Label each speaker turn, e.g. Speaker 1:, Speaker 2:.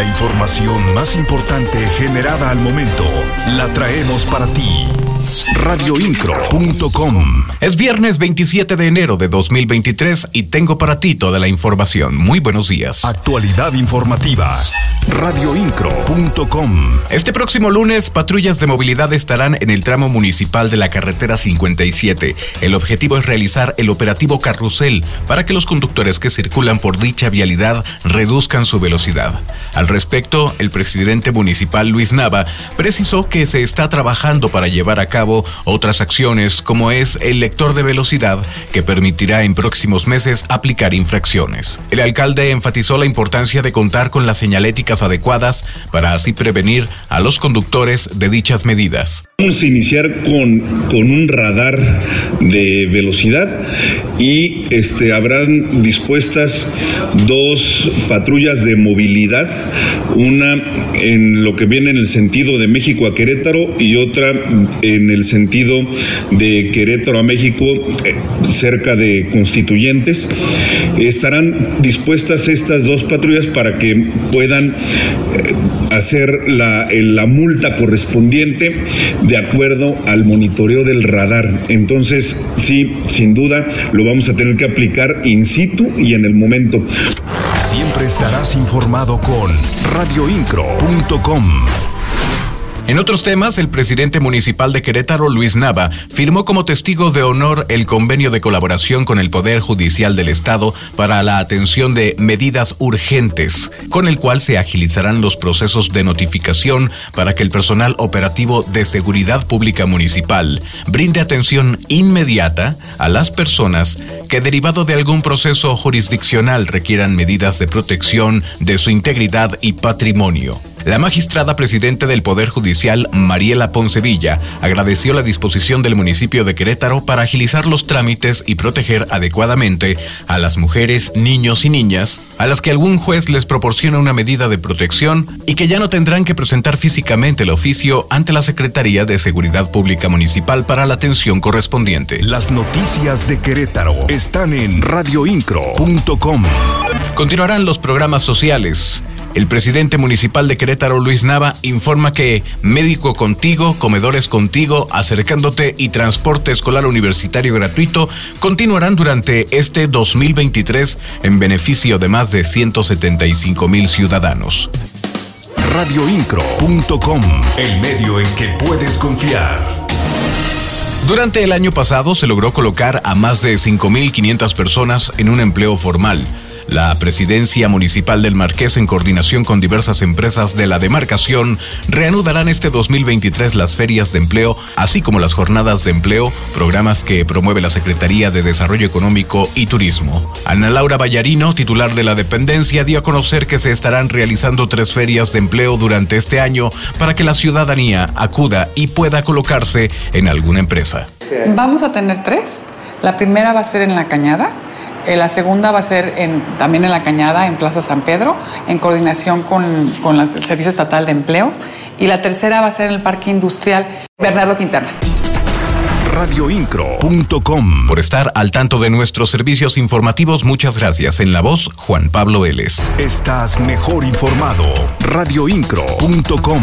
Speaker 1: La información más importante generada al momento la traemos para ti. Radioincro.com
Speaker 2: Es viernes 27 de enero de 2023 y tengo para ti toda la información. Muy buenos días.
Speaker 1: Actualidad informativa. Radioincro.com
Speaker 2: Este próximo lunes, patrullas de movilidad estarán en el tramo municipal de la carretera 57. El objetivo es realizar el operativo Carrusel para que los conductores que circulan por dicha vialidad reduzcan su velocidad. Al respecto, el presidente municipal Luis Nava precisó que se está trabajando para llevar a cabo otras acciones como es el lector de velocidad que permitirá en próximos meses aplicar infracciones. El alcalde enfatizó la importancia de contar con las señaléticas adecuadas para así prevenir a los conductores de dichas medidas.
Speaker 3: Vamos a iniciar con, con un radar de velocidad y este, habrán dispuestas dos patrullas de movilidad, una en lo que viene en el sentido de México a Querétaro y otra en el sentido de Querétaro a México, eh, cerca de Constituyentes. Estarán dispuestas estas dos patrullas para que puedan eh, hacer la, la multa correspondiente de acuerdo al monitoreo del radar. Entonces, sí, sin duda, lo vamos a tener que aplicar in situ y en el momento.
Speaker 1: Siempre estarás informado con radioincro.com.
Speaker 2: En otros temas, el presidente municipal de Querétaro, Luis Nava, firmó como testigo de honor el convenio de colaboración con el Poder Judicial del Estado para la atención de medidas urgentes, con el cual se agilizarán los procesos de notificación para que el personal operativo de seguridad pública municipal brinde atención inmediata a las personas que derivado de algún proceso jurisdiccional requieran medidas de protección de su integridad y patrimonio. La magistrada presidente del Poder Judicial, Mariela Poncevilla, agradeció la disposición del municipio de Querétaro para agilizar los trámites y proteger adecuadamente a las mujeres, niños y niñas a las que algún juez les proporciona una medida de protección y que ya no tendrán que presentar físicamente el oficio ante la Secretaría de Seguridad Pública Municipal para la atención correspondiente.
Speaker 1: Las noticias de Querétaro están en radioincro.com.
Speaker 2: Continuarán los programas sociales. El presidente municipal de Querétaro, Luis Nava, informa que médico contigo, comedores contigo, acercándote y transporte escolar universitario gratuito continuarán durante este 2023 en beneficio de más de 175 mil ciudadanos.
Speaker 1: Radioincro.com, el medio en que puedes confiar.
Speaker 2: Durante el año pasado se logró colocar a más de 5.500 personas en un empleo formal. La presidencia municipal del Marqués, en coordinación con diversas empresas de la demarcación, reanudarán este 2023 las ferias de empleo, así como las jornadas de empleo, programas que promueve la Secretaría de Desarrollo Económico y Turismo. Ana Laura Vallarino, titular de la dependencia, dio a conocer que se estarán realizando tres ferias de empleo durante este año para que la ciudadanía acuda y pueda colocarse en alguna empresa.
Speaker 4: Vamos a tener tres. La primera va a ser en La Cañada, la segunda va a ser en, también en La Cañada, en Plaza San Pedro, en coordinación con, con la- el Servicio Estatal de Empleos. Y la tercera va a ser en el Parque Industrial Bernardo Quintana.
Speaker 1: Radioincro.com.
Speaker 2: Por estar al tanto de nuestros servicios informativos, muchas gracias. En la voz, Juan Pablo Vélez.
Speaker 1: Estás mejor informado. Radioincro.com.